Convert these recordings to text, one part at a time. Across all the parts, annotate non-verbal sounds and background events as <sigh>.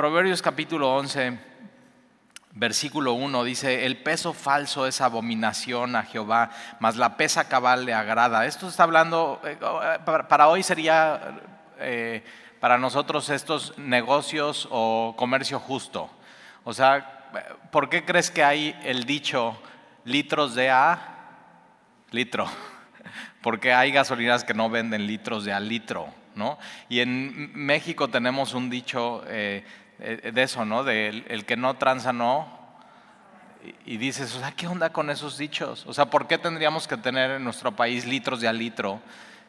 Proverbios capítulo 11, versículo 1 dice, el peso falso es abominación a Jehová, mas la pesa cabal le agrada. Esto está hablando, eh, para hoy sería eh, para nosotros estos negocios o comercio justo. O sea, ¿por qué crees que hay el dicho litros de a litro? <laughs> Porque hay gasolineras que no venden litros de a litro, ¿no? Y en México tenemos un dicho eh, eh, de eso, ¿no? De el, que no tranza no. Y, dices, o sea, ¿qué onda con esos dichos? O sea, ¿por qué tendríamos que tener en nuestro país litros de a litro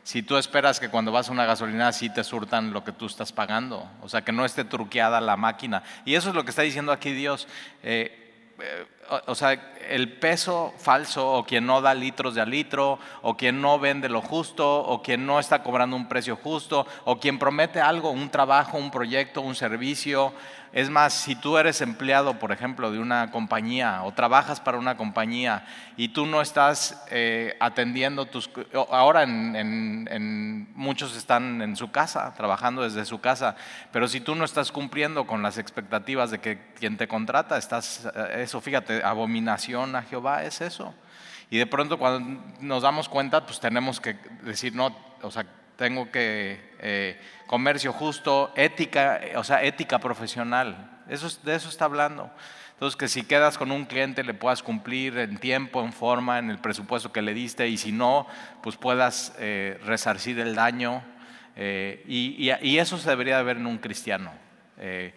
si tú esperas que cuando vas a una gasolina sí te surtan lo que tú estás pagando? O sea, que no esté truqueada la máquina. Y eso es lo que está diciendo aquí Dios. Eh, eh, o sea, el peso falso o quien no da litros de a litro o quien no vende lo justo o quien no está cobrando un precio justo o quien promete algo, un trabajo, un proyecto, un servicio es más, si tú eres empleado, por ejemplo, de una compañía o trabajas para una compañía y tú no estás eh, atendiendo tus... Ahora en, muchos están en su casa, trabajando desde su casa, pero si tú no estás cumpliendo con las expectativas de que quien te contrata, estás... Eh, eso, fíjate, abominación a Jehová es eso. Y de pronto cuando nos damos cuenta, pues tenemos que decir, no, o sea, tengo que... Eh, comercio justo, ética, o sea, ética profesional. Eso, de eso está hablando. Entonces, que si quedas con un cliente le puedas cumplir en tiempo, en forma, en el presupuesto que le diste y si no, pues puedas eh, resarcir el daño. Eh, y, eso se debería de ver en un cristiano. Eh,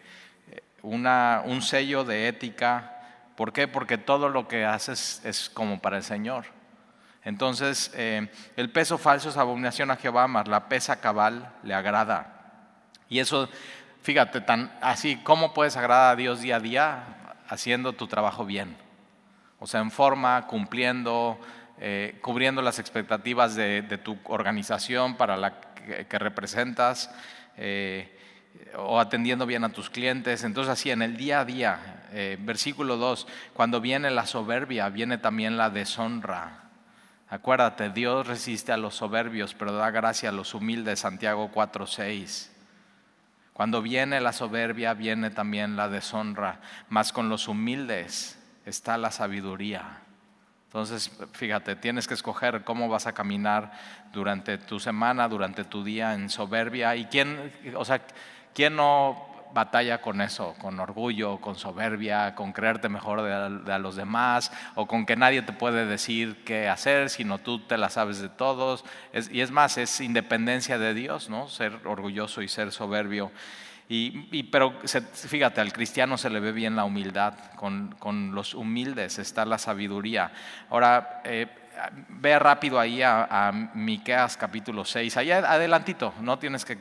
una, un sello de ética. ¿Por qué? Porque todo lo que haces es como para el Señor. Entonces, eh, el peso falso es abominación a Jehová, mas la pesa cabal le agrada. Y eso, fíjate, tan así, ¿cómo puedes agradar a Dios día a día? Haciendo tu trabajo bien. O sea, en forma, cumpliendo, eh, cubriendo las expectativas de, tu organización para la que, representas. Eh, o atendiendo bien a tus clientes. Entonces así, en el día a día, versículo 2, cuando viene la soberbia, viene también la deshonra. Acuérdate, Dios resiste a los soberbios, pero da gracia a los humildes, Santiago 4:6. Cuando viene la soberbia, viene también la deshonra, mas con los humildes está la sabiduría. Entonces, fíjate, tienes que escoger cómo vas a caminar durante tu semana, durante tu día en soberbia. ¿Y quién, o sea, quién no batalla con eso, con orgullo, con soberbia, con creerte mejor de los demás, o con que nadie te puede decir qué hacer, sino tú te la sabes de todos. y es más, es independencia de Dios, ¿no? Ser orgulloso y ser soberbio. Y, pero fíjate, al cristiano se le ve bien la humildad, con, los humildes está la sabiduría. Ahora, eh, ve rápido ahí a, Miqueas capítulo 6, ahí adelantito, no tienes que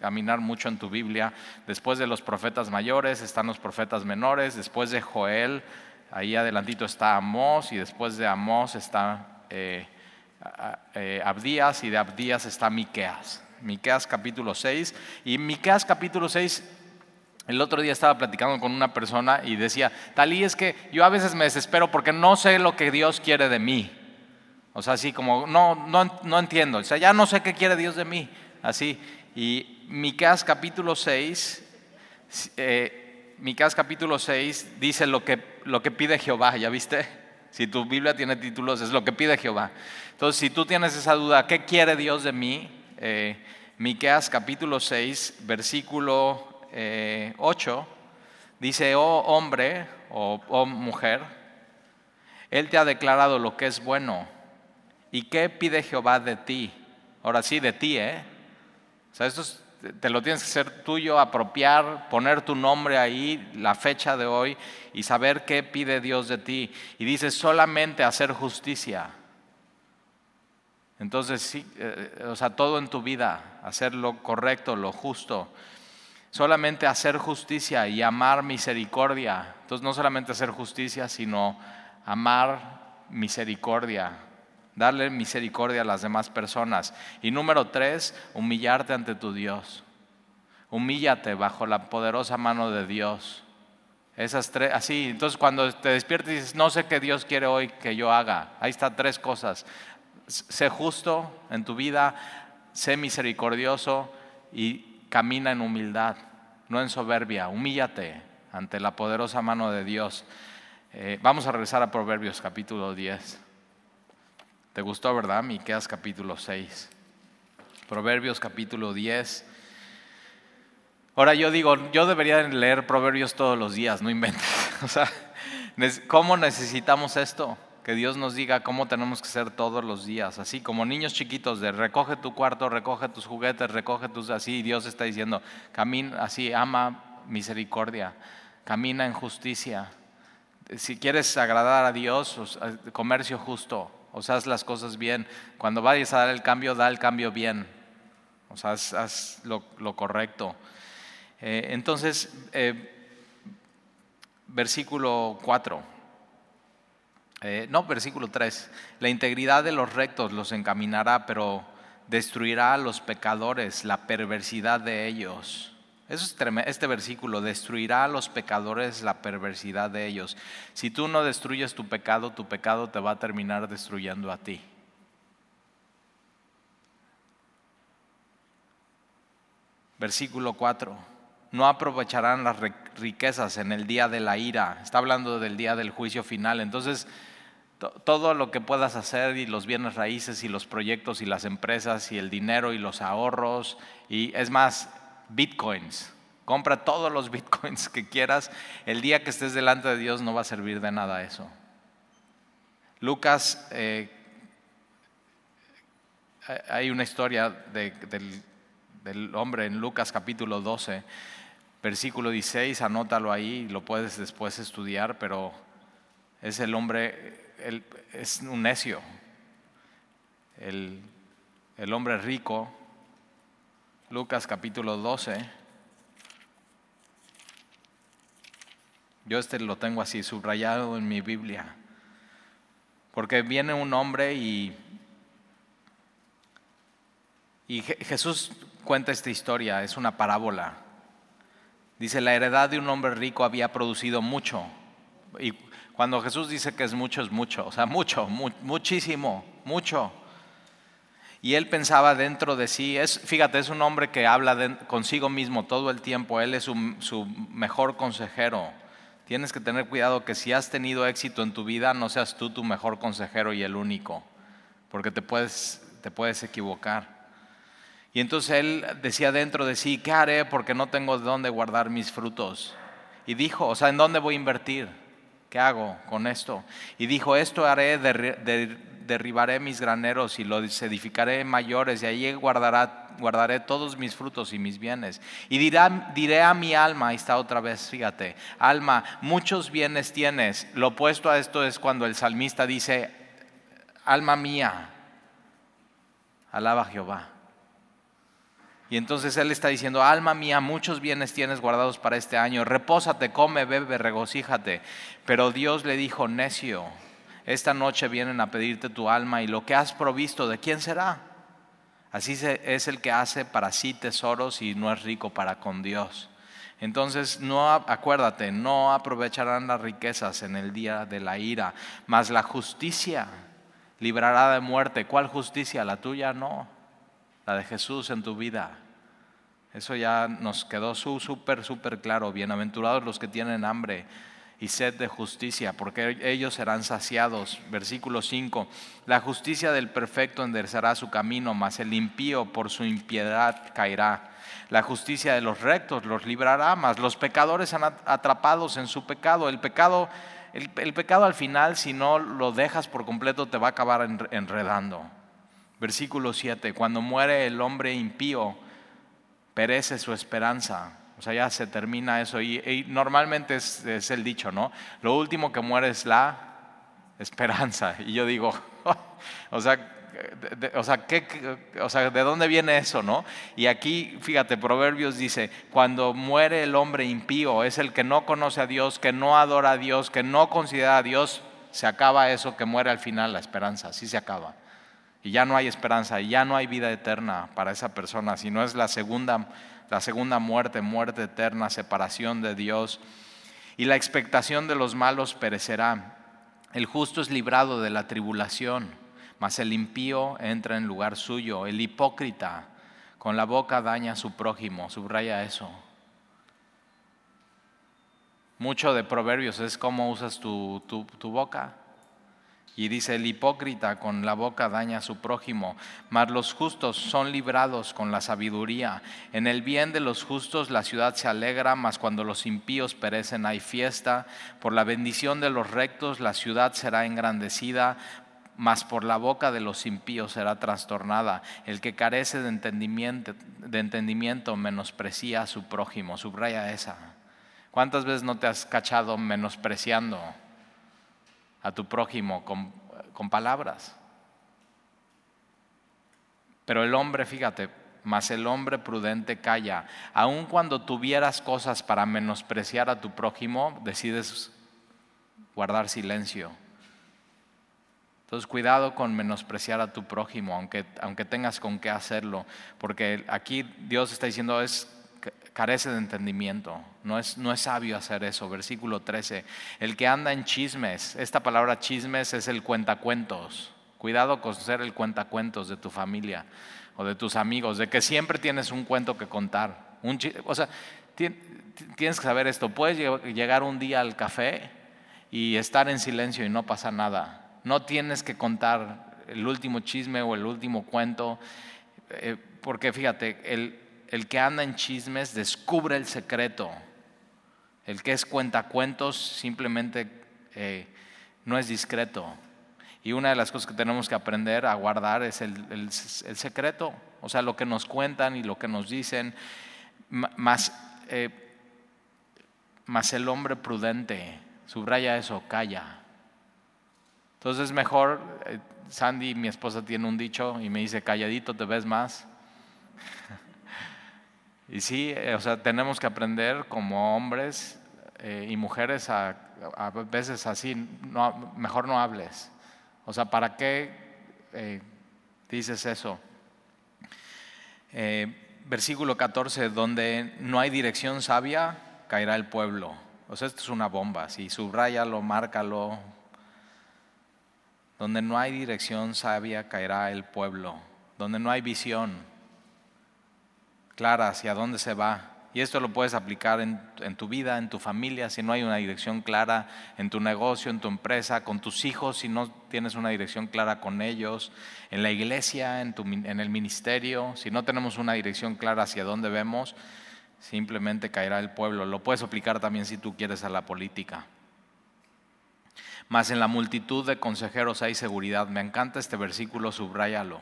caminar mucho en tu Biblia. Después de los profetas mayores están los profetas menores, después de Joel, ahí adelantito está Amós y después de Amós está eh, eh, Abdías y de Abdías está Miqueas. Miqueas capítulo 6 y Miqueas capítulo 6 el otro día estaba platicando con una persona y decía, Talí, es que yo a veces me desespero porque no sé lo que Dios quiere de mí. O sea, así como, no, no, no entiendo. O sea, ya no sé qué quiere Dios de mí. Así. Y Miqueas capítulo 6, eh, capítulo 6 dice lo que, lo que pide Jehová, ¿ya viste? Si tu Biblia tiene títulos, es lo que pide Jehová. Entonces, si tú tienes esa duda, ¿qué quiere Dios de mí? Eh, Miqueas capítulo 6, versículo 8, eh, dice, oh hombre o oh mujer, Él te ha declarado lo que es bueno. ¿Y qué pide Jehová de ti? Ahora sí, de ti, ¿eh? Sea, esto es te lo tienes que ser tuyo, apropiar, poner tu nombre ahí, la fecha de hoy y saber qué pide Dios de ti. Y dice solamente hacer justicia. Entonces, sí, eh, o sea, todo en tu vida, hacer lo correcto, lo justo. Solamente hacer justicia y amar misericordia. Entonces, no solamente hacer justicia, sino amar misericordia darle misericordia a las demás personas. Y número tres, humillarte ante tu Dios. Humíllate bajo la poderosa mano de Dios. Esas tres, así, entonces cuando te despiertes dices, no sé qué Dios quiere hoy que yo haga, ahí están tres cosas. Sé justo en tu vida, sé misericordioso y camina en humildad. no en soberbia, humíllate ante la poderosa mano de Dios. Eh, vamos a regresar a Proverbios capítulo 10. ¿Te gustó, verdad? Miqueas capítulo 6. Proverbios capítulo 10. Ahora yo digo, yo debería leer Proverbios todos los días, no inventes. <laughs> O sea, ¿cómo necesitamos esto? Que Dios nos diga cómo tenemos que ser todos los días, así como niños chiquitos de recoge tu cuarto, recoge tus juguetes, recoge tus así, Dios está diciendo, camina así, ama misericordia, camina en justicia. Si quieres agradar a Dios, comercio justo, o sea, haz las cosas bien. Cuando vayas a dar el cambio, da el cambio bien. O sea, haz, lo, correcto. Eh, entonces, eh, versículo 4. Eh, no, versículo 3. La integridad de los rectos los encaminará, pero destruirá a los pecadores la perversidad de ellos. Eso es este versículo, destruirá a los pecadores la perversidad de ellos. Si tú no destruyes tu pecado, tu pecado te va a terminar destruyendo a ti. Versículo 4 no aprovecharán las riquezas en el día de la ira. Está hablando del día del juicio final. Entonces, todo lo que puedas hacer y los bienes raíces y los proyectos y las empresas y el dinero y los ahorros y es más, bitcoins. Compra todos los bitcoins que quieras. El día que estés delante de Dios no va a servir de nada eso. Lucas, eh, hay una historia del, del hombre en Lucas capítulo 12 versículo 16, anótalo ahí, lo puedes después estudiar, pero es el hombre, es un necio. El, el hombre rico, Lucas capítulo 12. Yo este lo tengo así subrayado en mi Biblia. Porque viene un hombre y, y Jesús cuenta esta historia, es una parábola. Dice, la heredad de un hombre rico había producido mucho. Y cuando Jesús dice que es mucho, es mucho. O sea, mucho, muchísimo, mucho. Y él pensaba dentro de sí, es, fíjate, es un hombre que habla consigo mismo todo el tiempo, él es su, su, mejor consejero. Tienes que tener cuidado que si has tenido éxito en tu vida, no seas tú tu mejor consejero y el único, porque te puedes, te puedes equivocar. Y entonces él decía dentro de sí, ¿qué haré porque no tengo de dónde guardar mis frutos? Y dijo, o sea, ¿en dónde voy a invertir? ¿Qué hago con esto? Y dijo, esto haré, derribaré mis graneros y los edificaré mayores y allí guardaré todos mis frutos y mis bienes. Y diré a mi alma, ahí está otra vez, fíjate, alma, muchos bienes tienes. Lo opuesto a esto es cuando el salmista dice, alma mía, alaba a Jehová. Y entonces Él está diciendo, alma mía, muchos bienes tienes guardados para este año, repósate, come, bebe, regocíjate. Pero Dios le dijo, necio, esta noche vienen a pedirte tu alma y lo que has provisto, ¿de quién será? Así es el que hace para sí tesoros y no es rico para con Dios. Entonces, no acuérdate, no aprovecharán las riquezas en el día de la ira, mas la justicia librará de muerte. ¿Cuál justicia? La tuya no la de Jesús en tu vida. Eso ya nos quedó súper, súper claro. Bienaventurados los que tienen hambre y sed de justicia, porque ellos serán saciados. Versículo 5. La justicia del perfecto enderezará su camino, mas el impío por su impiedad caerá. La justicia de los rectos los librará, mas los pecadores han atrapados en su pecado. El pecado, el, el pecado al final, si no lo dejas por completo, te va a acabar enredando. Versículo 7, cuando muere el hombre impío, perece su esperanza. O sea, ya se termina eso. Y, normalmente es, el dicho, ¿no? Lo último que muere es la esperanza. <laughs> Y yo digo, <laughs> o sea, de, o, sea, ¿qué, o sea, ¿de dónde viene eso, no? Y aquí, fíjate, Proverbios dice, cuando muere el hombre impío, es el que no conoce a Dios, que no adora a Dios, que no considera a Dios, se acaba eso, que muere al final la esperanza, así se acaba y ya no hay esperanza, y ya no hay vida eterna para esa persona, sino es la segunda, la segunda muerte, muerte eterna, separación de Dios. Y la expectación de los malos perecerá. El justo es librado de la tribulación, mas el impío entra en lugar suyo. El hipócrita con la boca daña a su prójimo, subraya eso. Mucho de proverbios es cómo usas tu, tu boca. Y dice, el hipócrita con la boca daña a su prójimo, mas los justos son librados con la sabiduría. En el bien de los justos la ciudad se alegra, mas cuando los impíos perecen hay fiesta. Por la bendición de los rectos la ciudad será engrandecida, mas por la boca de los impíos será trastornada. El que carece de entendimiento, de entendimiento menosprecia a su prójimo. Subraya esa. ¿Cuántas veces no te has cachado menospreciando? A tu prójimo con, palabras. Pero el hombre, fíjate, mas el hombre prudente calla. Aun cuando tuvieras cosas para menospreciar a tu prójimo, decides guardar silencio. Entonces, cuidado con menospreciar a tu prójimo, aunque, aunque tengas con qué hacerlo, porque aquí Dios está diciendo es carece de entendimiento, no es, no es sabio hacer eso. Versículo 13, el que anda en chismes, esta palabra chismes es el cuentacuentos. Cuidado con ser el cuentacuentos de tu familia o de tus amigos, de que siempre tienes un cuento que contar. Un, o sea, tienes que saber esto, puedes llegar un día al café y estar en silencio y no pasa nada. No tienes que contar el último chisme o el último cuento, eh, porque fíjate, el, el que anda en chismes descubre el secreto. El que es cuentacuentos simplemente eh, no es discreto. Y una de las cosas que tenemos que aprender a guardar es el, secreto, o sea, lo que nos cuentan y lo que nos dicen, más, eh, más el hombre prudente, subraya eso, calla. Entonces es mejor, eh, Sandy, mi esposa, tiene un dicho y me dice, calladito te ves más. <laughs> Y sí, eh, o sea, tenemos que aprender como hombres eh, y mujeres a, veces así, no, mejor no hables. O sea, ¿para qué eh, dices eso? versículo 14, donde no hay dirección sabia, caerá el pueblo. O sea, esto es una bomba, si subrayalo, márcalo. Donde no hay dirección sabia, caerá el pueblo. Donde no hay visión, clara hacia dónde se va. Y esto lo puedes aplicar en, tu vida, en tu familia, si no hay una dirección clara, en tu negocio, en tu empresa, con tus hijos, si no tienes una dirección clara con ellos, en la iglesia, en, el ministerio, si no tenemos una dirección clara hacia dónde vemos, simplemente caerá el pueblo. Lo puedes aplicar también si tú quieres a la política. Mas en la multitud de consejeros hay seguridad. Me encanta este versículo, subráyalo.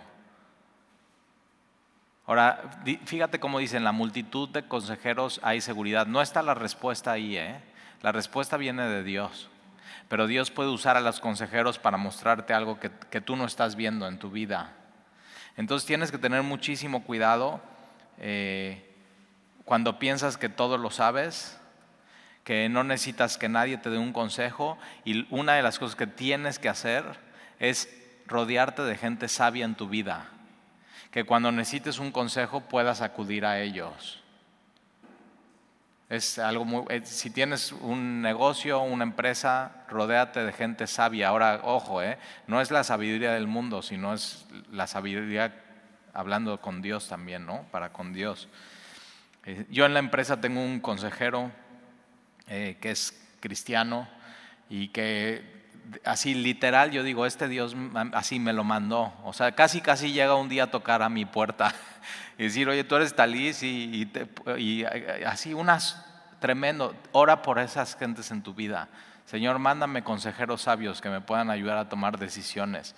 Ahora, fíjate cómo dice, en la multitud de consejeros hay seguridad. No está la respuesta ahí, ¿eh? La respuesta viene de Dios. Pero Dios puede usar a los consejeros para mostrarte algo que, tú no estás viendo en tu vida. Entonces tienes que tener muchísimo cuidado eh, cuando piensas que todo lo sabes, que no necesitas que nadie te dé un consejo. Y una de las cosas que tienes que hacer es rodearte de gente sabia en tu vida que cuando necesites un consejo puedas acudir a ellos. Es algo muy, eh, si tienes un negocio, una empresa, rodéate de gente sabia. Ahora, ojo, eh, no es la sabiduría del mundo, sino es la sabiduría hablando con Dios también, ¿no? Para con Dios. Eh, yo en la empresa tengo un consejero que es cristiano y que así literal, yo digo, este Dios así me lo mandó. O sea, casi, casi llega un día a tocar a mi puerta <laughs> y decir, oye, tú eres Talís y, y, así unas tremendo. Ora por esas gentes en tu vida. Señor, mándame consejeros sabios que me puedan ayudar a tomar decisiones.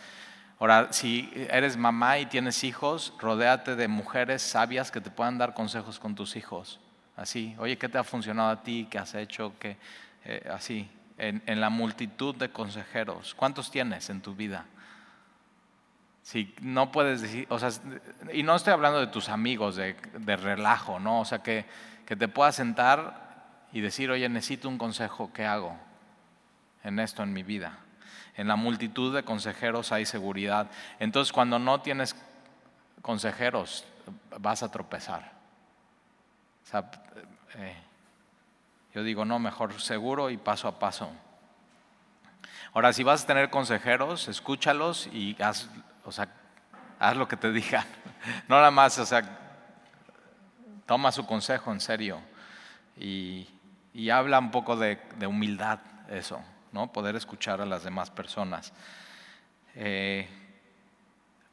Ahora, si eres mamá y tienes hijos, rodéate de mujeres sabias que te puedan dar consejos con tus hijos. Así, oye, ¿qué te ha funcionado a ti? ¿Qué has hecho? ¿Qué? Eh, así, en, la multitud de consejeros. ¿Cuántos tienes en tu vida? Si no puedes decir, o sea, y no estoy hablando de tus amigos, de, relajo, ¿no? O sea, que, que te puedas sentar y decir, oye, necesito un consejo, ¿qué hago en esto en mi vida? En la multitud de consejeros hay seguridad. Entonces, cuando no tienes consejeros, vas a tropezar. O sea, eh, yo digo, no, mejor seguro y paso a paso. Ahora, si vas a tener consejeros, escúchalos y haz, o sea, haz lo que te <laughs> digan. No nada más, o sea, toma su consejo en serio y, Y habla un poco de, humildad eso, ¿no? Poder escuchar a las demás personas. Eh,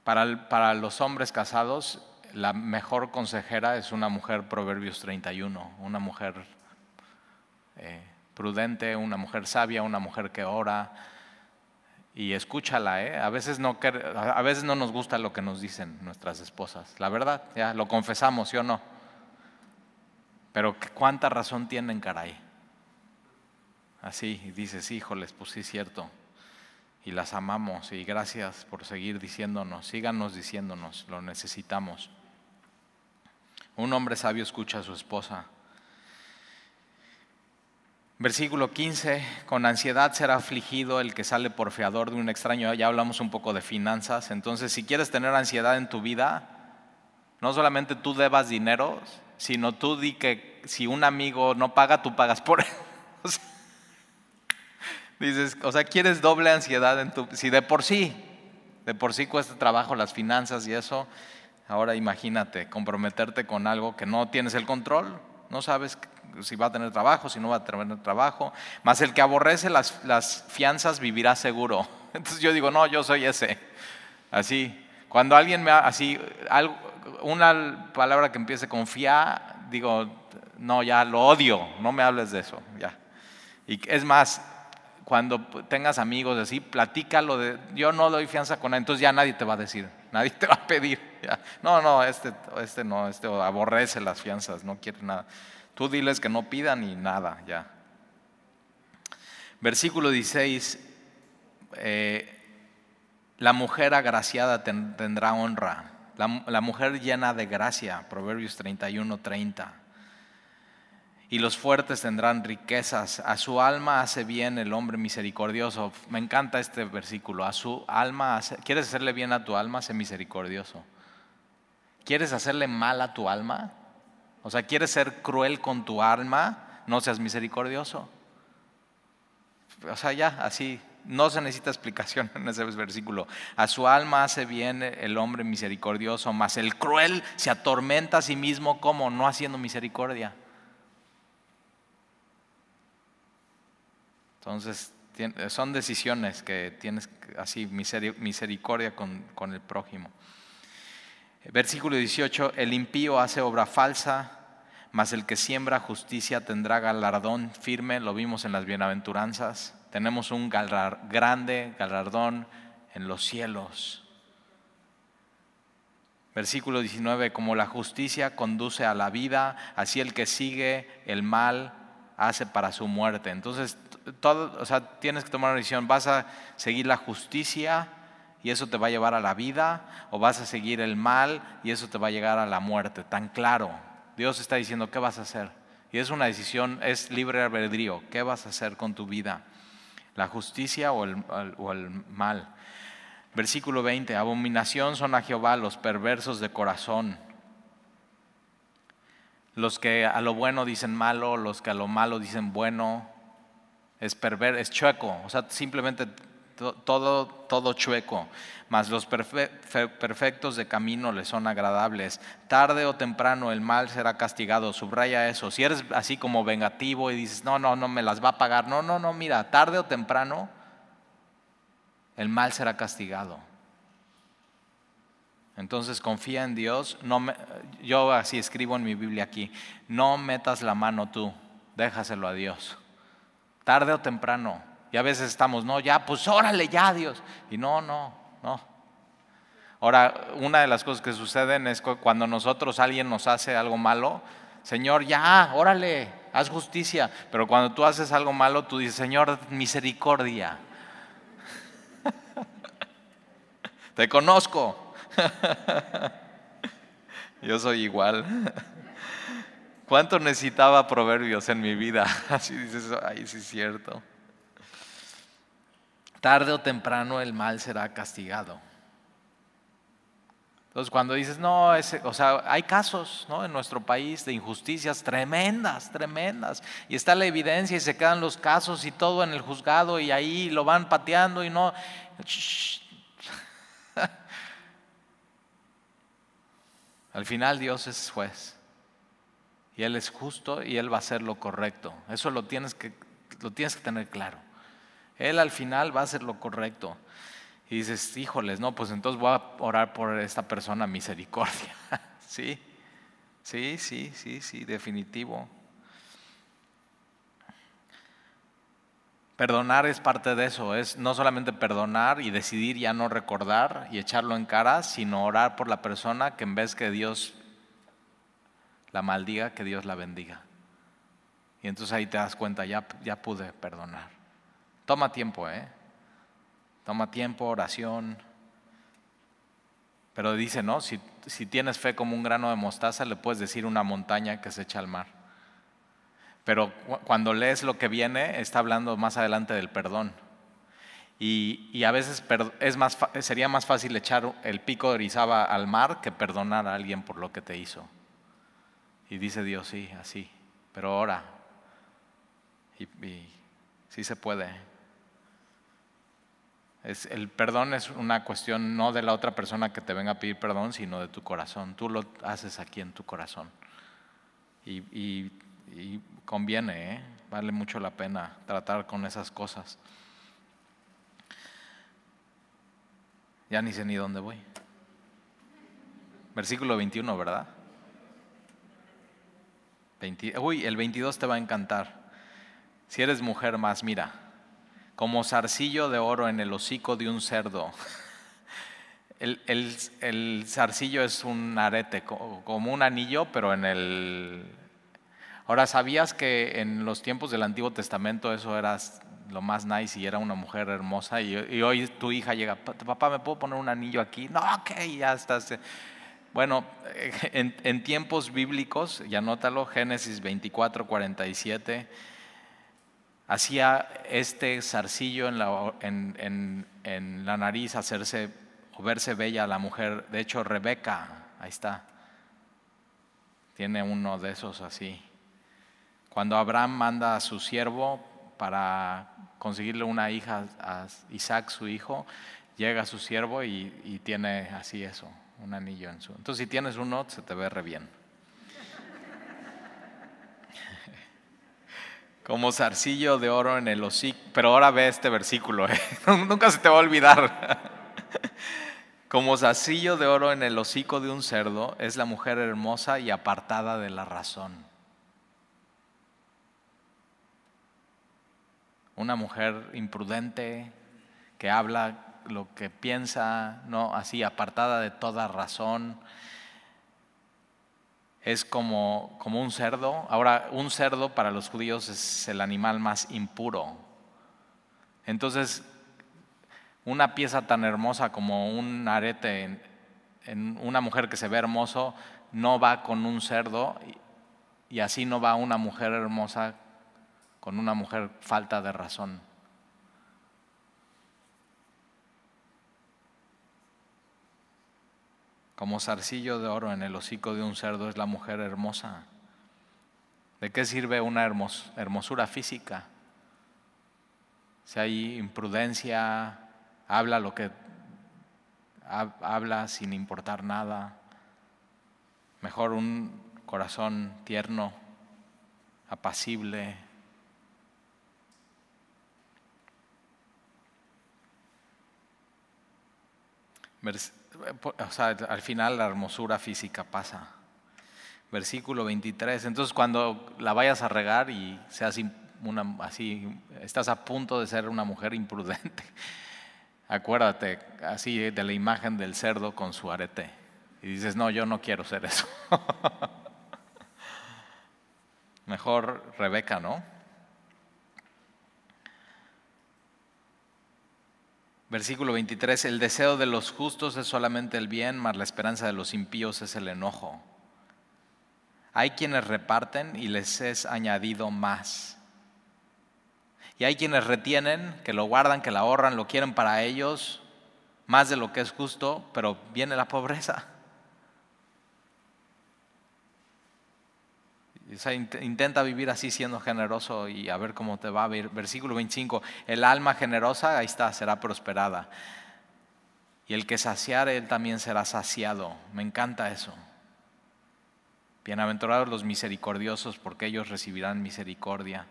para, para los hombres casados, la mejor consejera es una mujer, Proverbios 31, una mujer eh, prudente, una mujer sabia, una mujer que ora. Y escúchala, ¿eh? A veces, no, a veces no nos gusta lo que nos dicen nuestras esposas. La verdad, ya lo confesamos, ¿sí o no? Pero cuánta razón tienen, caray. Así, dices, híjoles, pues sí cierto. Y las amamos y gracias por seguir diciéndonos, síganos diciéndonos, lo necesitamos. Un hombre sabio escucha a su esposa. Versículo 15, con ansiedad será afligido el que sale por fiador de un extraño. Ya hablamos un poco de finanzas. Entonces, si quieres tener ansiedad en tu vida, no solamente tú debas dinero, sino tú di que si un amigo no paga, tú pagas por él. <laughs> dices, o sea, quieres doble ansiedad en tu... Si de por sí, de por sí cuesta trabajo las finanzas y eso, Ahora imagínate comprometerte con algo que no tienes el control, no sabes si va a tener trabajo, si no va a tener trabajo, más el que aborrece las, las fianzas vivirá seguro. <laughs> Entonces yo digo, no, yo soy ese. Así, cuando alguien me así, una palabra que empiece con fia, digo, no, ya lo odio, no me hables de eso, ya. Y es más, cuando tengas amigos así, platícalo de, yo no doy fianza con él, entonces ya nadie te va a decir, nadie te va a pedir. No, no, este, este no, este aborrece las fianzas, no quiere nada. Tú diles que no pidan y nada, ya. Versículo 16, eh, la mujer agraciada tendrá honra, la, la, mujer llena de gracia, Proverbios 31, 30 y los fuertes tendrán riquezas. A su alma hace bien el hombre misericordioso. Me encanta este versículo. A su alma hace, ¿Quieres hacerle bien a tu alma? Sé misericordioso. ¿Quieres hacerle mal a tu alma? O sea, ¿quieres ser cruel con tu alma? No seas misericordioso. O sea, ya, así, no se necesita explicación en ese versículo. A su alma hace bien el hombre misericordioso, mas el cruel se atormenta a sí mismo como no haciendo misericordia. Entonces, son decisiones que tienes así misericordia con, con el prójimo. Versículo 18, el impío hace obra falsa, mas el que siembra justicia tendrá galardón firme, lo vimos en las bienaventuranzas. Tenemos un grande galardón en los cielos. Versículo 19, como la justicia conduce a la vida, así el que sigue el mal hace para su muerte. Entonces, todo, o sea, tienes que tomar una decisión, ¿vas a seguir la justicia y eso te va a llevar a la vida o vas a seguir el mal y eso te va a llegar a la muerte? Tan claro. Dios está diciendo, ¿qué vas a hacer? Y es una decisión, es libre albedrío. ¿Qué vas a hacer con tu vida? ¿La justicia o el, o el mal? Versículo 20, abominación son a Jehová los perversos de corazón los que a lo bueno dicen malo, los que a lo malo dicen bueno, es perver, es chueco, o sea, simplemente todo, todo chueco, mas los perfectos de camino les son agradables. Tarde o temprano el mal será castigado, subraya eso. Si eres así como vengativo y dices, no, no, no me las va a pagar, no, no, no, mira, tarde o temprano el mal será castigado. Entonces confía en Dios. No yo así escribo en mi Biblia aquí, no metas la mano tú, déjaselo a Dios. Tarde o temprano. Y a veces estamos, no, ya, pues órale ya Dios. Y no, no, no. Ahora, una de las cosas que suceden es cuando nosotros, alguien nos hace algo malo, Señor, ya, órale, haz justicia. Pero cuando tú haces algo malo, tú dices, Señor, misericordia. <laughs> Te conozco. <laughs> Yo soy igual. <laughs> ¿Cuánto necesitaba proverbios en mi vida? Así dices, ay, sí es cierto. Tarde o temprano el mal será castigado. Entonces, cuando dices, no, o sea, hay casos ¿no? en nuestro país de injusticias tremendas, tremendas, y está la evidencia y se quedan los casos y todo en el juzgado y ahí lo van pateando y no. <laughs> Al final Dios es juez. Y Él es justo y Él va a hacer lo correcto. Eso lo tienes que, lo tienes que tener claro. Él al final va a hacer lo correcto. Y dices, híjoles, no, pues entonces voy a orar por esta persona misericordia. <laughs> sí, sí, sí, sí, sí, definitivo. Perdonar es parte de eso, es no solamente perdonar y decidir ya no recordar y echarlo en cara, sino orar por la persona que en vez que Dios la maldiga, que Dios la bendiga. Y entonces ahí te das cuenta, ya, ya pude perdonar. Toma tiempo, ¿eh? Toma tiempo, oración. Pero dice, ¿no? Si, si tienes fe como un grano de mostaza, le puedes decir una montaña que se echa al mar. Pero cuando lees lo que viene, está hablando más adelante del perdón. Y, a veces es más, sería más fácil echar el pico de Orizaba al mar que perdonar a alguien por lo que te hizo. Y dice Dios, sí, así. Pero ora. Y, y sí se puede. Es, el perdón es una cuestión no de la otra persona que te venga a pedir perdón, sino de tu corazón. Tú lo haces aquí en tu corazón. y conviene, ¿eh? vale mucho la pena tratar con esas cosas. Ya ni sé ni dónde voy. Versículo 21, ¿verdad? uy, el 22 te va a encantar. Si eres mujer más, mira, como zarcillo de oro en el hocico de un cerdo. <laughs> El, el zarcillo es un arete, como un anillo, pero en el, Ahora, ¿sabías que en los tiempos del Antiguo Testamento eso era lo más nice y era una mujer hermosa? Y, hoy tu hija llega, papá, ¿me puedo poner un anillo aquí? No, ok, ya estás. Bueno, <laughs> en, tiempos bíblicos, y anótalo, Génesis 24, 47, hacía este zarcillo en la, en, en la nariz hacerse o verse bella a la mujer. De hecho, Rebeca, ahí está, tiene uno de esos así. Cuando Abraham manda a su siervo para conseguirle una hija a Isaac, su hijo, llega su siervo y, tiene así eso, un anillo en su. Entonces, si tienes uno, se te ve re bien. Como zarcillo de oro en el hocico. Pero ahora ve este versículo, ¿eh? <laughs> nunca se te va a olvidar. <laughs> Como zarcillo de oro en el hocico de un cerdo es la mujer hermosa y apartada de la razón. una mujer imprudente que habla lo que piensa, no así apartada de toda razón. Es como, como un cerdo. Ahora, un cerdo para los judíos es el animal más impuro. Entonces, una pieza tan hermosa como un arete en, una mujer que se ve hermoso no va con un cerdo y así no va una mujer hermosa con una mujer falta de razón. Como zarcillo de oro en el hocico de un cerdo es la mujer hermosa. ¿De qué sirve una hermosura física? Si hay imprudencia, habla lo que habla sin importar nada. Mejor un corazón tierno, apacible, o sea, al final la hermosura física pasa. Versículo 23. Entonces cuando la vayas a regar y seas una, así, estás a punto de ser una mujer imprudente, <laughs> acuérdate así de la imagen del cerdo con su arete. Y dices, no, yo no quiero ser eso. <laughs> Mejor Rebeca, ¿no? Versículo 23, el deseo de los justos es solamente el bien, mas la esperanza de los impíos es el enojo. Hay quienes reparten y les es añadido más. Y hay quienes retienen, que lo guardan, que lo ahorran, lo quieren para ellos, más de lo que es justo, pero viene la pobreza. Intenta vivir así siendo generoso y a ver cómo te va a ver. Versículo 25, el alma generosa, ahí está, será prosperada. Y el que saciare, él también será saciado. Me encanta eso. Bienaventurados los misericordiosos, porque ellos recibirán misericordia.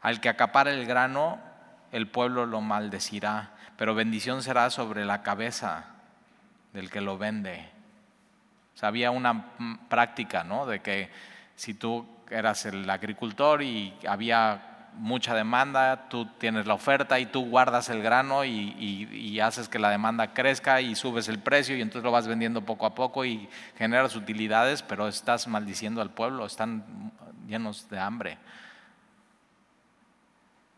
Al que acapara el grano, el pueblo lo maldecirá, pero bendición será sobre la cabeza del que lo vende. O había una práctica, ¿no? De que si tú eras el agricultor y había mucha demanda, tú tienes la oferta y tú guardas el grano y, haces que la demanda crezca y subes el precio y entonces lo vas vendiendo poco a poco y generas utilidades, pero estás maldiciendo al pueblo, están llenos de hambre.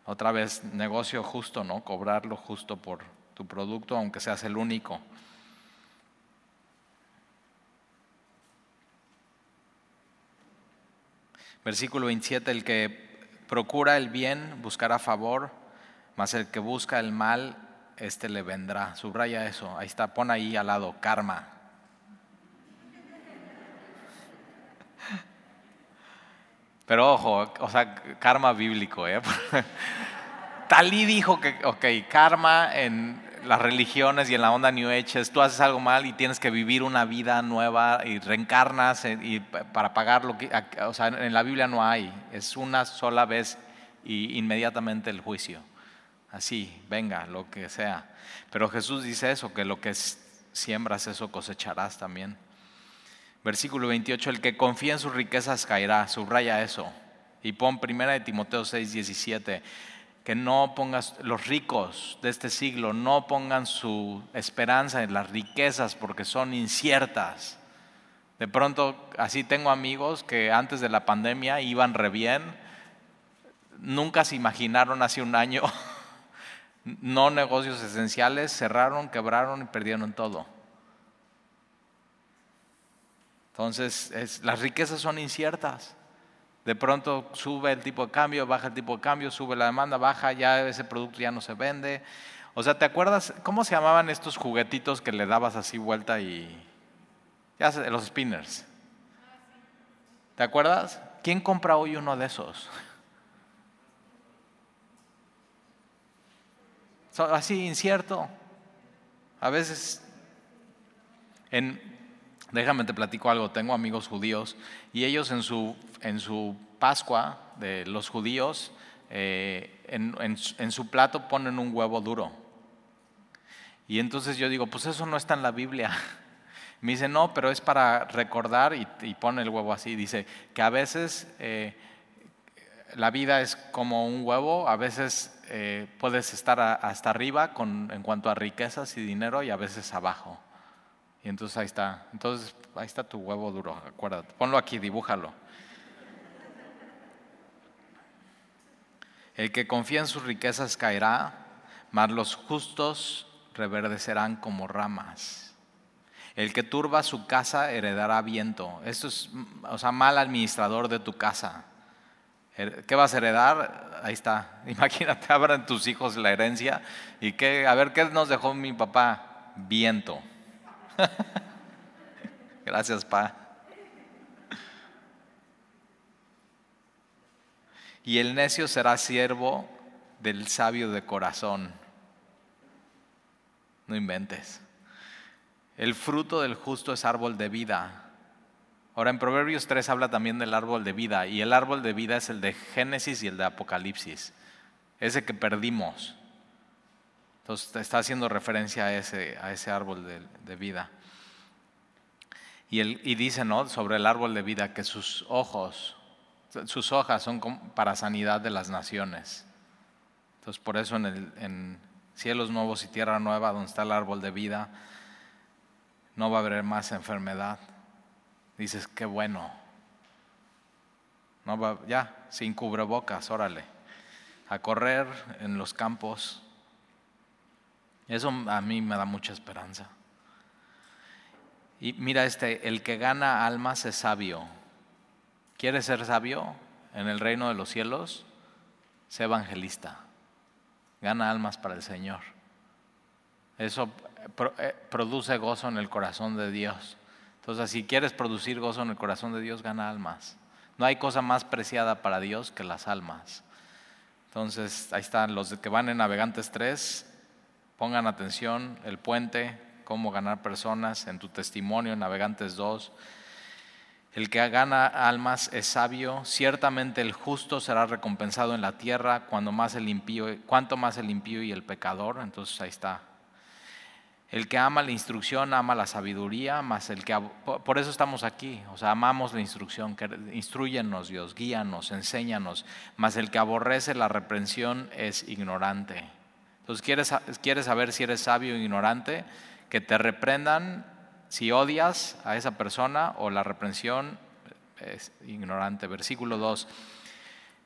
Otra vez, negocio justo, ¿no? Cobrarlo justo por tu producto, aunque seas el único. Versículo 27, el que procura el bien buscará favor, mas el que busca el mal, este le vendrá. Subraya eso, ahí está, pon ahí al lado, karma. Pero ojo, o sea, karma bíblico, ¿eh? <laughs> Talí dijo que, ok, karma en las religiones y en la onda New Age tú haces algo mal y tienes que vivir una vida nueva y reencarnas eh, y para pagar lo que, o sea, en la Biblia no hay, es una sola vez y inmediatamente el juicio. Así, venga, lo que sea. Pero Jesús dice eso, que lo que siembras, eso cosecharás también. Versículo 28, el que confía en sus riquezas caerá, subraya eso. Y pon primera de Timoteo 6, 17 que no pongas, los ricos de este siglo no pongan su esperanza en las riquezas porque son inciertas. De pronto, así tengo amigos que antes de la pandemia iban re bien, nunca se imaginaron hace un año, <laughs> no negocios esenciales, cerraron, quebraron y perdieron todo. Entonces, las riquezas son inciertas. De pronto sube el tipo de cambio, baja el tipo de cambio, sube la demanda, baja, ya ese producto ya no se vende. O sea, ¿te acuerdas cómo se llamaban estos juguetitos que le dabas así vuelta y... Ya los spinners. ¿Te acuerdas? ¿Quién compra hoy uno de esos? Así incierto. A veces en, Déjame te platico algo, tengo amigos judíos y ellos en su, en su Pascua de los judíos, eh, en, su plato ponen un huevo duro. Y entonces yo digo, pues eso no está en la Biblia. <laughs> Me dice, no, pero es para recordar y, pone el huevo así. Dice que a veces eh, la vida es como un huevo, a veces eh, puedes estar hasta arriba con, en cuanto a riquezas y dinero y a veces abajo. Y entonces ahí está. Entonces ahí está tu huevo duro, acuérdate. Ponlo aquí, dibújalo. El que confía en sus riquezas caerá, mas los justos reverdecerán como ramas. El que turba su casa heredará viento. Esto es, o sea, mal administrador de tu casa. ¿Qué vas a heredar? Ahí está. <laughs> Imagínate, abran tus hijos la herencia y que, a ver, ¿qué nos dejó mi papá? Viento. <laughs> Gracias, Pa. Y el necio será siervo del sabio de corazón. No inventes. El fruto del justo es árbol de vida. Ahora en Proverbios 3 habla también del árbol de vida y el árbol de vida es el de Génesis y el de Apocalipsis, ese que perdimos. Entonces está haciendo referencia a ese, a ese árbol de, vida. Y, y dice ¿no? sobre el árbol de vida que sus ojos, sus hojas son para sanidad de las naciones. Entonces por eso en, el, en cielos nuevos y tierra nueva, donde está el árbol de vida, no va a haber más enfermedad. Dices, qué bueno. No va, ya, sin cubrebocas, órale. A correr en los campos eso a mí me da mucha esperanza. Y mira este, el que gana almas es sabio. ¿Quieres ser sabio en el reino de los cielos? Sé evangelista. Gana almas para el Señor. Eso eh, produce gozo en el corazón de Dios. Entonces, si quieres producir gozo en el corazón de Dios, gana almas. No hay cosa más preciada para Dios que las almas. Entonces, ahí están los que van en Navegantes 3, Pongan atención, el puente, cómo ganar personas en tu testimonio, en Navegantes 2. El que gana almas es sabio, ciertamente el justo será recompensado en la tierra cuando más el impío, cuanto más el impío y el pecador, entonces ahí está. El que ama la instrucción ama la sabiduría, más el que por eso estamos aquí, o sea, amamos la instrucción, que instruyenos Dios, guíanos, enséñanos, más el que aborrece la reprensión es ignorante. Entonces, ¿quieres, quieres saber si eres sabio o ignorante? Que te reprendan si odias a esa persona o la reprensión es ignorante. Versículo 2.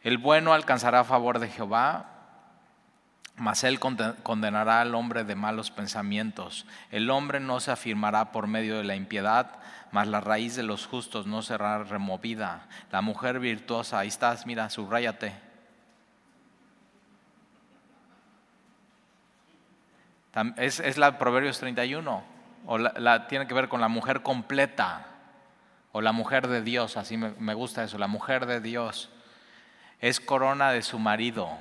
El bueno alcanzará favor de Jehová, mas él condenará al hombre de malos pensamientos. El hombre no se afirmará por medio de la impiedad, mas la raíz de los justos no será removida. La mujer virtuosa, ahí estás, mira, subráyate. Es, la Proverbios 31 o la, tiene que ver con la mujer completa o la mujer de Dios, así me, gusta eso, la mujer de Dios es corona de su marido,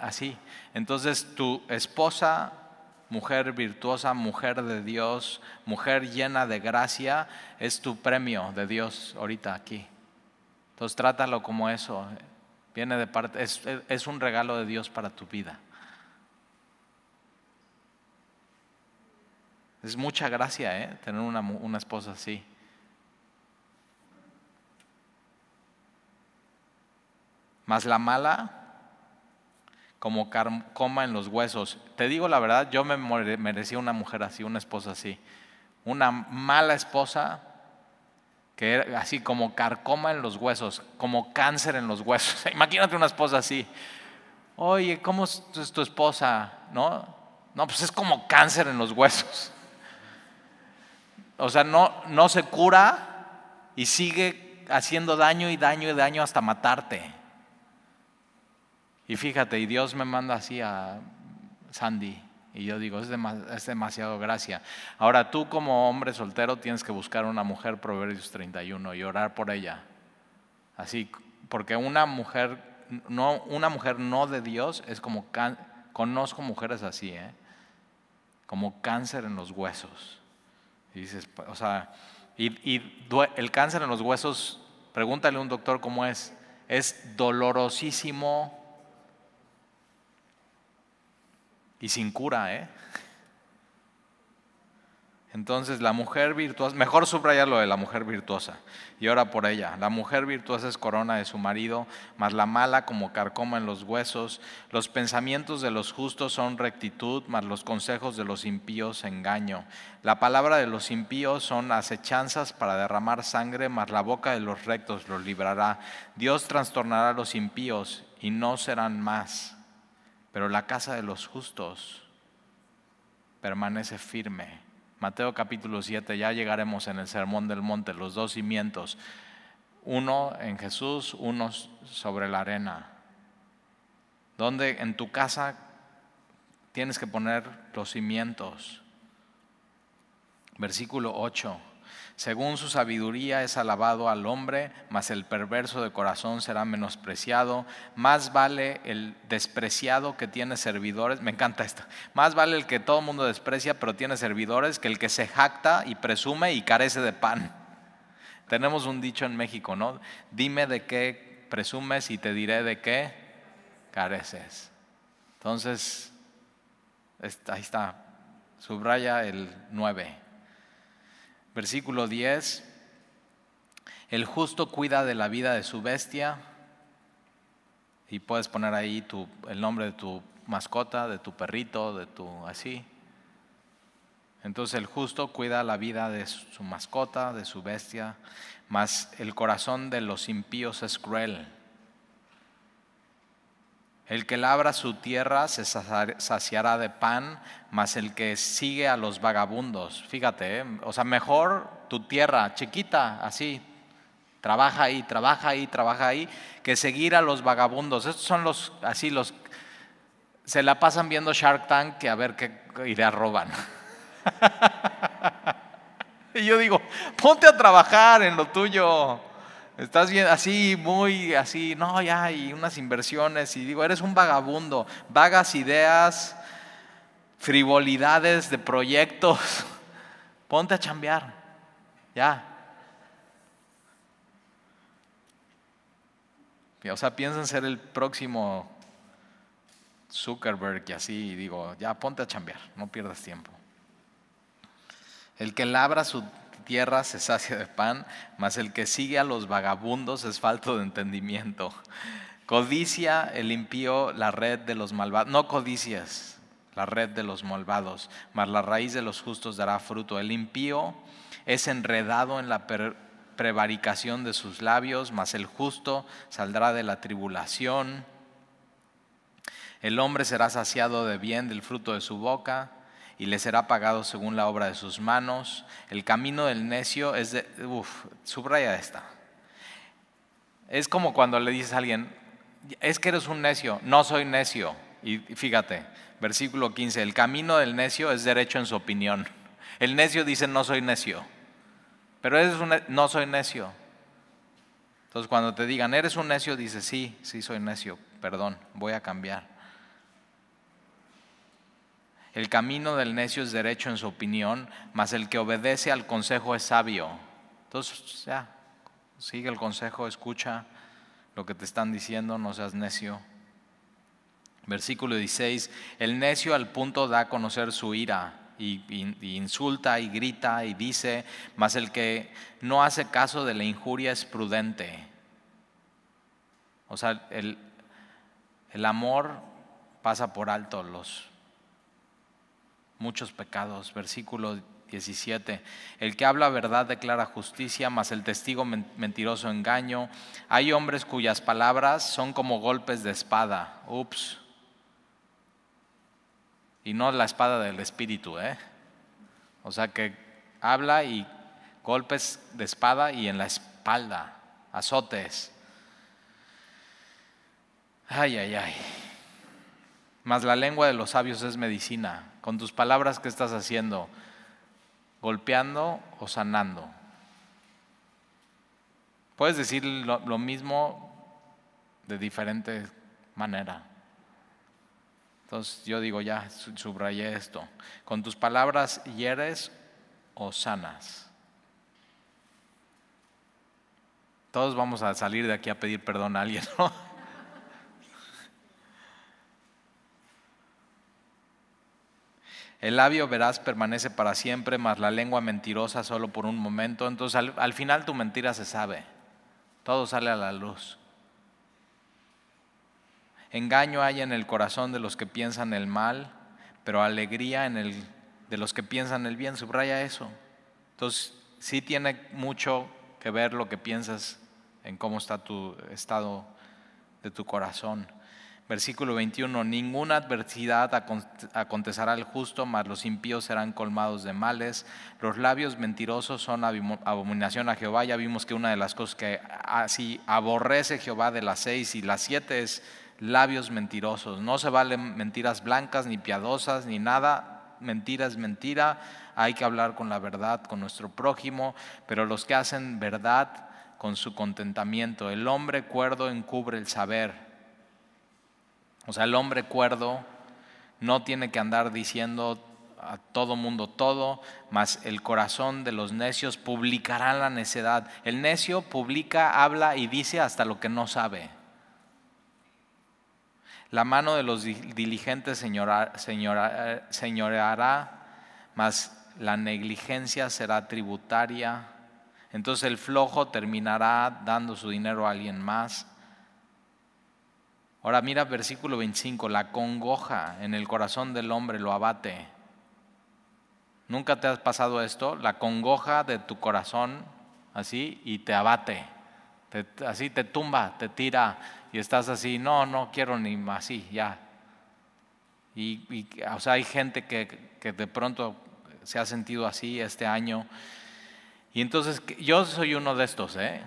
así. Entonces tu esposa, mujer virtuosa, mujer de Dios, mujer llena de gracia, es tu premio de Dios ahorita aquí. Entonces trátalo como eso, viene de parte, es un regalo de Dios para tu vida. Es mucha gracia ¿eh? tener una, una esposa así. Más la mala, como coma en los huesos. Te digo la verdad, yo me merecía una mujer así, una esposa así. Una mala esposa que era así como carcoma en los huesos, como cáncer en los huesos. <laughs> Imagínate una esposa así. Oye, ¿cómo es tu esposa? No, no, pues es como cáncer en los huesos. O sea, no, no se cura y sigue haciendo daño y daño y daño hasta matarte. Y fíjate, y Dios me manda así a Sandy. Y yo digo, es, demasiado gracia. Ahora tú como hombre soltero tienes que buscar una mujer, Proverbios 31, y orar por ella. Así, porque una mujer no, una mujer no de Dios es como, conozco mujeres así, ¿eh? como cáncer en los huesos. Y dices, o sea, y, el cáncer en los huesos, pregúntale a un doctor cómo es. Es dolorosísimo y sin cura, ¿eh? Entonces, la mujer virtuosa, mejor subrayar lo de la mujer virtuosa y ora por ella. La mujer virtuosa es corona de su marido, mas la mala como carcoma en los huesos. Los pensamientos de los justos son rectitud, mas los consejos de los impíos engaño. La palabra de los impíos son acechanzas para derramar sangre, mas la boca de los rectos los librará. Dios trastornará a los impíos y no serán más, pero la casa de los justos permanece firme. Mateo capítulo 7, ya llegaremos en el Sermón del Monte, los dos cimientos, uno en Jesús, uno sobre la arena, donde en tu casa tienes que poner los cimientos. Versículo 8. Según su sabiduría es alabado al hombre, mas el perverso de corazón será menospreciado. Más vale el despreciado que tiene servidores, me encanta esto, más vale el que todo el mundo desprecia pero tiene servidores que el que se jacta y presume y carece de pan. Tenemos un dicho en México, ¿no? Dime de qué presumes y te diré de qué careces. Entonces, ahí está, subraya el 9. Versículo 10. El justo cuida de la vida de su bestia. Y puedes poner ahí tu, el nombre de tu mascota, de tu perrito, de tu así. Entonces el justo cuida la vida de su mascota, de su bestia, mas el corazón de los impíos es cruel. El que labra su tierra se saciará de pan, mas el que sigue a los vagabundos, fíjate, ¿eh? o sea, mejor tu tierra chiquita, así, trabaja ahí, trabaja ahí, trabaja ahí, que seguir a los vagabundos. Estos son los, así, los, se la pasan viendo Shark Tank que a ver qué idea roban. <laughs> y yo digo, ponte a trabajar en lo tuyo. Estás bien, así, muy así, no, ya, y unas inversiones, y digo, eres un vagabundo, vagas ideas, frivolidades de proyectos. <laughs> Ponte a chambear. Ya. O sea, piensan ser el próximo Zuckerberg y así, digo, ya ponte a chambear, no pierdas tiempo. El que labra su tierra se sacia de pan, mas el que sigue a los vagabundos es falto de entendimiento. Codicia el impío la red de los malvados. No codicias la red de los malvados, mas la raíz de los justos dará fruto. El impío es enredado en la prevaricación de sus labios, mas el justo saldrá de la tribulación. El hombre será saciado de bien del fruto de su boca y le será pagado según la obra de sus manos. El camino del necio es de... Uf, subraya esta. Es como cuando le dices a alguien, es que eres un necio, no soy necio. Y fíjate, versículo 15, el camino del necio es derecho en su opinión. El necio dice, no soy necio, pero eres un, no soy necio. Entonces cuando te digan, eres un necio, dice, sí, sí soy necio, perdón, voy a cambiar. El camino del necio es derecho en su opinión, mas el que obedece al consejo es sabio. Entonces, ya, sigue el consejo, escucha lo que te están diciendo, no seas necio. Versículo 16, el necio al punto da a conocer su ira y, insulta y grita y dice, mas el que no hace caso de la injuria es prudente. O sea, el, el amor pasa por alto los muchos pecados. Versículo 17. El que habla verdad declara justicia, mas el testigo mentiroso engaño. Hay hombres cuyas palabras son como golpes de espada. Ups. Y no la espada del espíritu, ¿eh? O sea que habla y golpes de espada y en la espalda, azotes. Ay, ay, ay. Mas la lengua de los sabios es medicina. Con tus palabras, ¿qué estás haciendo? ¿Golpeando o sanando? Puedes decir lo, mismo de diferente manera. Entonces yo digo, ya subrayé esto. Con tus palabras hieres o sanas. Todos vamos a salir de aquí a pedir perdón a alguien, <laughs> ¿no? El labio veraz permanece para siempre, mas la lengua mentirosa solo por un momento. Entonces al, final tu mentira se sabe. Todo sale a la luz. Engaño hay en el corazón de los que piensan el mal, pero alegría en el de los que piensan el bien. Subraya eso. Entonces sí tiene mucho que ver lo que piensas en cómo está tu estado de tu corazón. Versículo 21, ninguna adversidad acontecerá al justo, mas los impíos serán colmados de males. Los labios mentirosos son abominación a Jehová. Ya vimos que una de las cosas que así aborrece Jehová de las seis y las siete es labios mentirosos. No se valen mentiras blancas ni piadosas ni nada. Mentira es mentira. Hay que hablar con la verdad con nuestro prójimo, pero los que hacen verdad con su contentamiento. El hombre cuerdo encubre el saber o sea, el hombre cuerdo no tiene que andar diciendo a todo mundo todo, mas el corazón de los necios publicará la necedad. El necio publica, habla y dice hasta lo que no sabe. La mano de los diligentes señoreará, mas la negligencia será tributaria. Entonces el flojo terminará dando su dinero a alguien más. Ahora mira versículo 25, la congoja en el corazón del hombre lo abate. ¿Nunca te has pasado esto? La congoja de tu corazón así y te abate. así te tumba, te tira y estás así, no, no quiero ni más, así, ya. Y, o sea, hay gente que, que de pronto se ha sentido así este año. Y entonces yo soy uno de estos, ¿eh?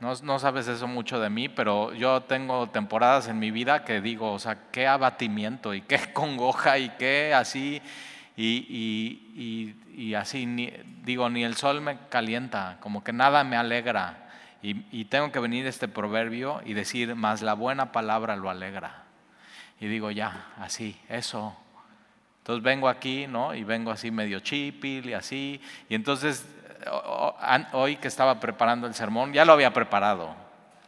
No, sabes eso mucho de mí, pero yo tengo temporadas en mi vida que digo, o sea, qué abatimiento y qué <laughs> congoja y qué así, y, así, digo, ni el sol me calienta, como que nada me alegra. Y, tengo que venir este proverbio y decir, más la buena palabra lo alegra. Y digo, ya, así, eso. Entonces vengo aquí, ¿no? Y vengo así medio chipil y así. Y entonces, hoy que estaba preparando el sermón, ya lo había preparado.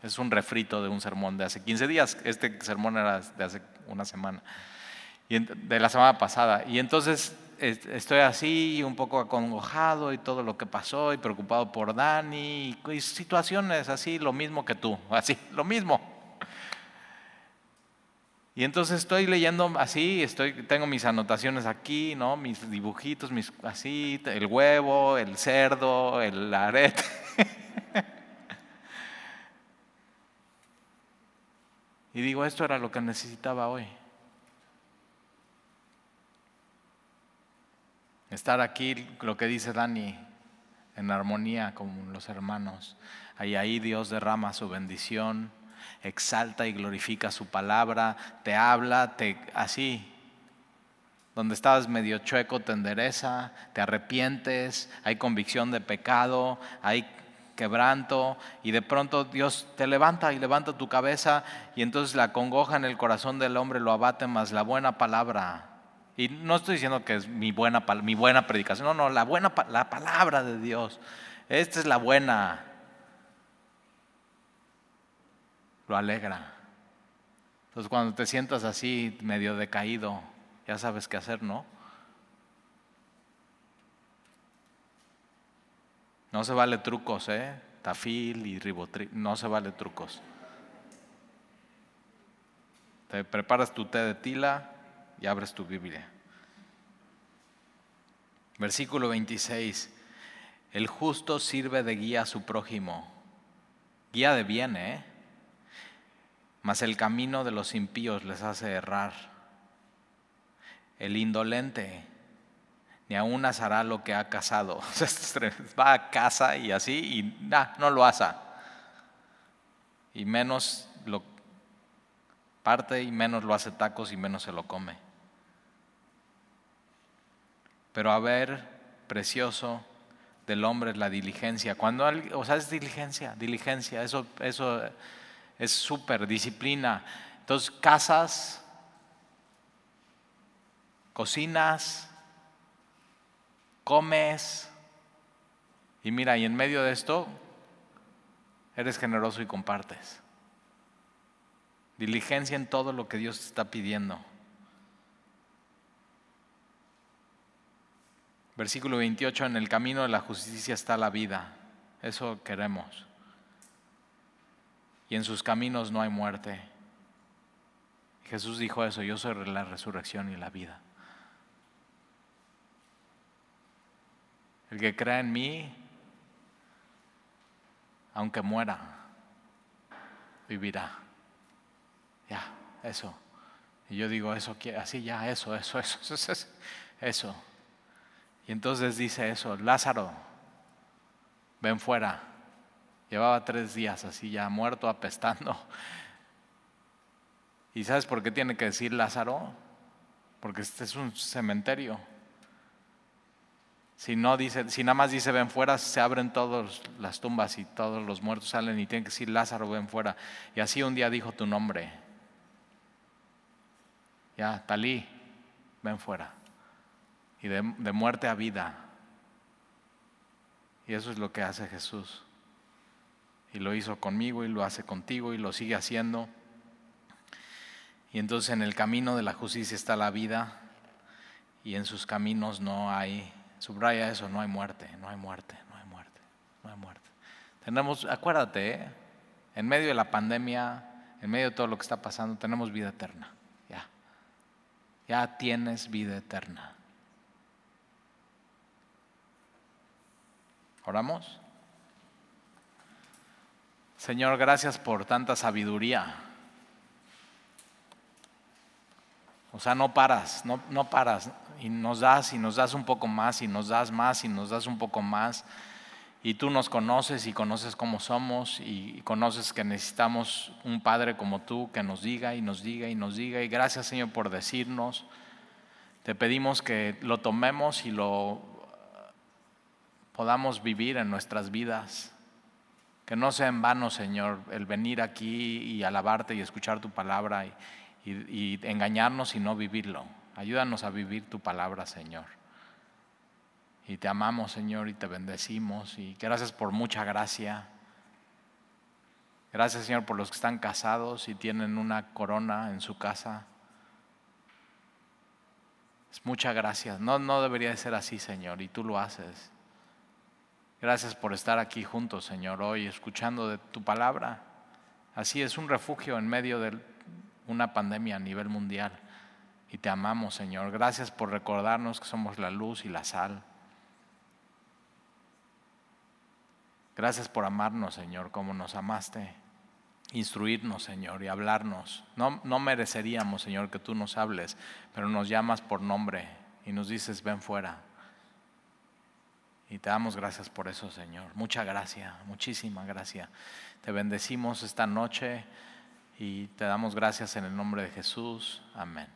Es un refrito de un sermón de hace 15 días. Este sermón era de hace una semana. De la semana pasada. Y entonces estoy así, un poco acongojado y todo lo que pasó, y preocupado por Dani, y situaciones así, lo mismo que tú, así, lo mismo. Y entonces estoy leyendo así, estoy, tengo mis anotaciones aquí, ¿no? mis dibujitos, mis, así, el huevo, el cerdo, el arete. <laughs> y digo, esto era lo que necesitaba hoy. Estar aquí, lo que dice Dani, en armonía con los hermanos. Ahí ahí Dios derrama su bendición, exalta y glorifica su palabra, te habla, te así. Donde estabas medio chueco te endereza, te arrepientes, hay convicción de pecado, hay quebranto y de pronto Dios te levanta y levanta tu cabeza y entonces la congoja en el corazón del hombre lo abate más la buena palabra y no estoy diciendo que es mi buena, mi buena predicación, no, no, la, buena, la palabra de Dios. Esta es la buena. Lo alegra. Entonces cuando te sientas así medio decaído, ya sabes qué hacer, ¿no? No se vale trucos, ¿eh? Tafil y ribotril, no se vale trucos. Te preparas tu té de tila, y abres tu Biblia. Versículo 26. El justo sirve de guía a su prójimo. Guía de bien, ¿eh? Mas el camino de los impíos les hace errar. El indolente ni aún hará lo que ha casado. <laughs> Va a casa y así y no lo hace. Y menos lo parte y menos lo hace tacos y menos se lo come. Pero a ver, precioso del hombre es la diligencia. Cuando, o sea, es diligencia, diligencia, eso, eso es súper, disciplina. Entonces, casas, cocinas, comes, y mira, y en medio de esto, eres generoso y compartes. Diligencia en todo lo que Dios te está pidiendo. Versículo 28, en el camino de la justicia está la vida. Eso queremos. Y en sus caminos no hay muerte. Jesús dijo eso, yo soy la resurrección y la vida. El que crea en mí, aunque muera, vivirá. Ya, eso. Y yo digo, eso, así ya, eso, eso, <laughs> eso, eso. eso. Y entonces dice eso, Lázaro, ven fuera. Llevaba tres días así ya muerto, apestando. <laughs> ¿Y sabes por qué tiene que decir Lázaro? Porque este es un cementerio. Si, no dice, si nada más dice ven fuera, se abren todas las tumbas y todos los muertos salen y tiene que decir Lázaro ven fuera. Y así un día dijo tu nombre. Ya, Talí, ven fuera y de, muerte a vida. Y eso es lo que hace Jesús. Y lo hizo conmigo y lo hace contigo y lo sigue haciendo. Y entonces en el camino de la justicia está la vida y en sus caminos no hay, subraya eso, no hay muerte, no hay muerte, no hay muerte, no hay muerte. Tenemos, acuérdate, ¿eh? en medio de la pandemia, en medio de todo lo que está pasando, tenemos vida eterna. Ya, ya tienes vida eterna. Oramos. Señor, gracias por tanta sabiduría. O sea, no paras, no, no, paras. Y nos das y nos das un poco más y nos das más y nos das un poco más. Y tú nos conoces y conoces cómo somos y conoces que necesitamos un Padre como tú que nos diga y nos diga y nos diga. Y gracias Señor por decirnos. Te pedimos que lo tomemos y lo podamos vivir en nuestras vidas. Que no sea en vano, Señor, el venir aquí y alabarte y escuchar tu palabra y, engañarnos y no vivirlo. Ayúdanos a vivir tu palabra, Señor. Y te amamos, Señor, y te bendecimos. Y gracias por mucha gracia. Gracias, Señor, por los que están casados y tienen una corona en su casa. Es mucha gracia. No, no debería de ser así, Señor, y tú lo haces. Gracias por estar aquí juntos, Señor, hoy escuchando de tu palabra. Así es un refugio en medio de una pandemia a nivel mundial. Y te amamos, Señor. Gracias por recordarnos que somos la luz y la sal. Gracias por amarnos, Señor, como nos amaste. Instruirnos, Señor, y hablarnos. No, no mereceríamos, Señor, que tú nos hables, pero nos llamas por nombre y nos dices, ven fuera. Y te damos gracias por eso, Señor. Mucha gracia, muchísima gracia. Te bendecimos esta noche y te damos gracias en el nombre de Jesús. Amén.